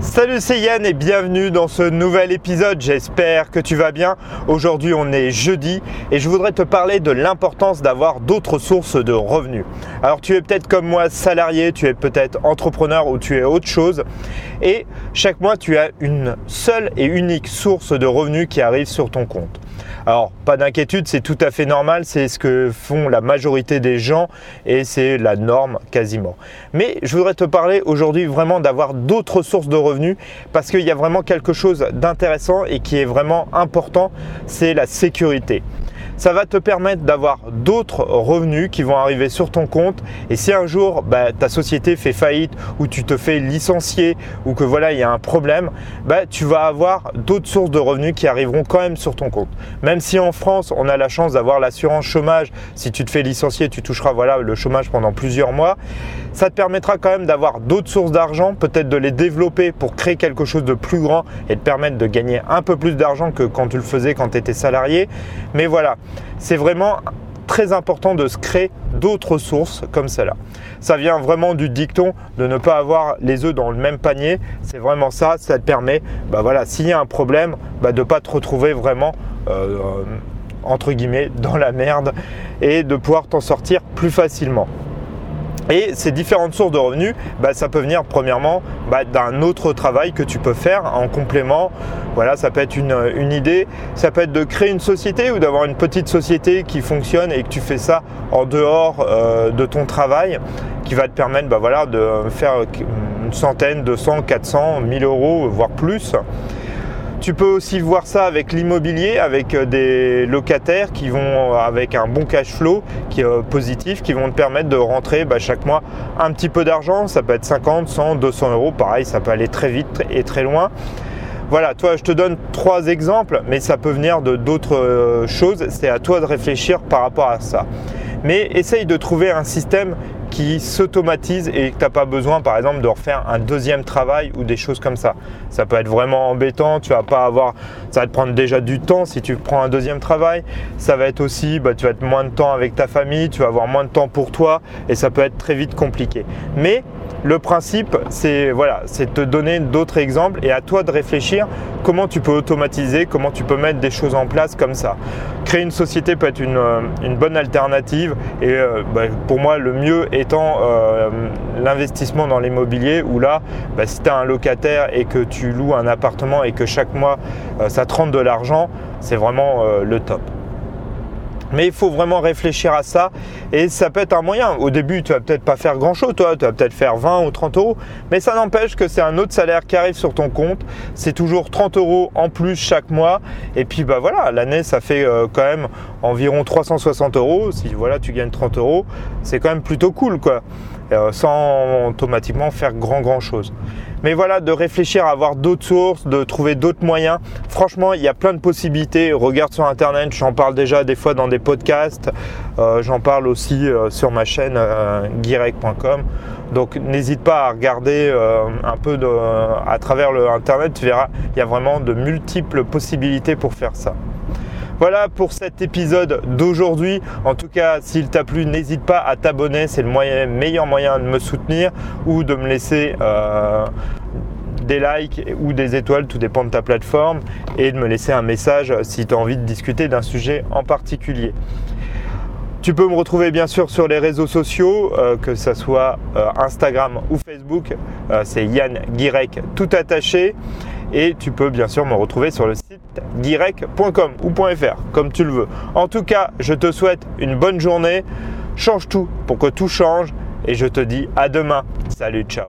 Salut, c'est Yann et bienvenue dans ce nouvel épisode. J'espère que tu vas bien. Aujourd'hui, on est jeudi et je voudrais te parler de l'importance d'avoir d'autres sources de revenus. Alors, tu es peut-être comme moi salarié, tu es peut-être entrepreneur ou tu es autre chose et chaque mois, tu as une seule et unique source de revenus qui arrive sur ton compte. Alors, pas d'inquiétude, c'est tout à fait normal, c'est ce que font la majorité des gens et c'est la norme quasiment. Mais je voudrais te parler aujourd'hui vraiment d'avoir d'autres sources de revenus parce qu'il y a vraiment quelque chose d'intéressant et qui est vraiment important, c'est la sécurité ça va te permettre d'avoir d'autres revenus qui vont arriver sur ton compte. Et si un jour bah, ta société fait faillite ou tu te fais licencier ou que voilà il y a un problème, bah, tu vas avoir d'autres sources de revenus qui arriveront quand même sur ton compte. Même si en France on a la chance d'avoir l'assurance chômage, si tu te fais licencier, tu toucheras voilà le chômage pendant plusieurs mois. Ça te permettra quand même d'avoir d'autres sources d'argent, peut-être de les développer pour créer quelque chose de plus grand et te permettre de gagner un peu plus d'argent que quand tu le faisais quand tu étais salarié. Mais voilà, c'est vraiment très important de se créer d'autres sources comme celle-là. Ça vient vraiment du dicton de ne pas avoir les œufs dans le même panier. C'est vraiment ça, ça te permet, bah voilà, s'il y a un problème, bah de ne pas te retrouver vraiment euh, entre guillemets dans la merde et de pouvoir t'en sortir plus facilement. Et ces différentes sources de revenus, bah, ça peut venir premièrement bah, d'un autre travail que tu peux faire en complément. Voilà, ça peut être une, idée, ça peut être de créer une société ou d'avoir une petite société qui fonctionne et que tu fais ça en dehors euh, de ton travail, qui va te permettre bah, voilà, de faire une centaine, 200, 400, 1000 euros, voire plus. Tu peux aussi voir ça avec l'immobilier, avec euh, des locataires qui vont euh, avec un bon cash flow qui est euh, positif, qui vont te permettre de rentrer bah, chaque mois un petit peu d'argent. Ça peut être 50, 100, 200 euros. Pareil, ça peut aller très vite et très loin. Voilà, toi, je te donne trois exemples, mais ça peut venir de d'autres choses. C'est à toi de réfléchir par rapport à ça. Mais essaye de trouver un système qui s'automatise et que tu n'as pas besoin par exemple de refaire un deuxième travail ou des choses comme ça. Ça peut être vraiment embêtant, tu vas pas avoir, ça va te prendre déjà du temps si tu prends un deuxième travail. Ça va être aussi, bah, tu vas être moins de temps avec ta famille, tu vas avoir moins de temps pour toi et ça peut être très vite compliqué. Mais le principe, c'est voilà, c'est te donner d'autres exemples et à toi de réfléchir comment tu peux automatiser, comment tu peux mettre des choses en place comme ça. Créer une société peut être une, euh, bonne alternative et euh, bah, pour moi le mieux étant euh, l'investissement dans l'immobilier où là, bah, si tu as un locataire et que tu loues un appartement et que chaque mois ça te rentre de l'argent, c'est vraiment le top. Mais il faut vraiment réfléchir à ça et ça peut être un moyen. Au début, tu vas peut-être pas faire grand-chose, toi, tu vas peut-être faire 20 ou 30 euros, mais ça n'empêche que c'est un autre salaire qui arrive sur ton compte. C'est toujours 30 euros en plus chaque mois. Et puis, bah voilà, l'année, ça fait euh, quand même environ 360 euros. Si voilà, tu gagnes 30 euros, c'est quand même plutôt cool, quoi. Euh, sans automatiquement faire grand grand chose. Mais voilà, de réfléchir à avoir d'autres sources, de trouver d'autres moyens. Franchement, il y a plein de possibilités. Regarde sur internet, j'en parle déjà des fois dans des podcasts. Euh, j'en parle aussi euh, sur ma chaîne euh, guirec.com. Donc n'hésite pas à regarder un peu à travers le internet, tu verras, il y a vraiment de multiples possibilités pour faire ça. Voilà pour cet épisode d'aujourd'hui. En tout cas, s'il t'a plu, n'hésite pas à t'abonner. C'est le meilleur moyen de me soutenir ou de me laisser euh, des likes ou des étoiles, tout dépend de ta plateforme, et de me laisser un message si tu as envie de discuter d'un sujet en particulier. Tu peux me retrouver bien sûr sur les réseaux sociaux, euh, que ce soit euh, Instagram ou Facebook. c'est Yann Guirec tout attaché. Et tu peux bien sûr me retrouver sur le site direct.com ou .fr, comme tu le veux. En tout cas, je te souhaite une bonne journée. Change tout pour que tout change. Et je te dis à demain. Salut, ciao.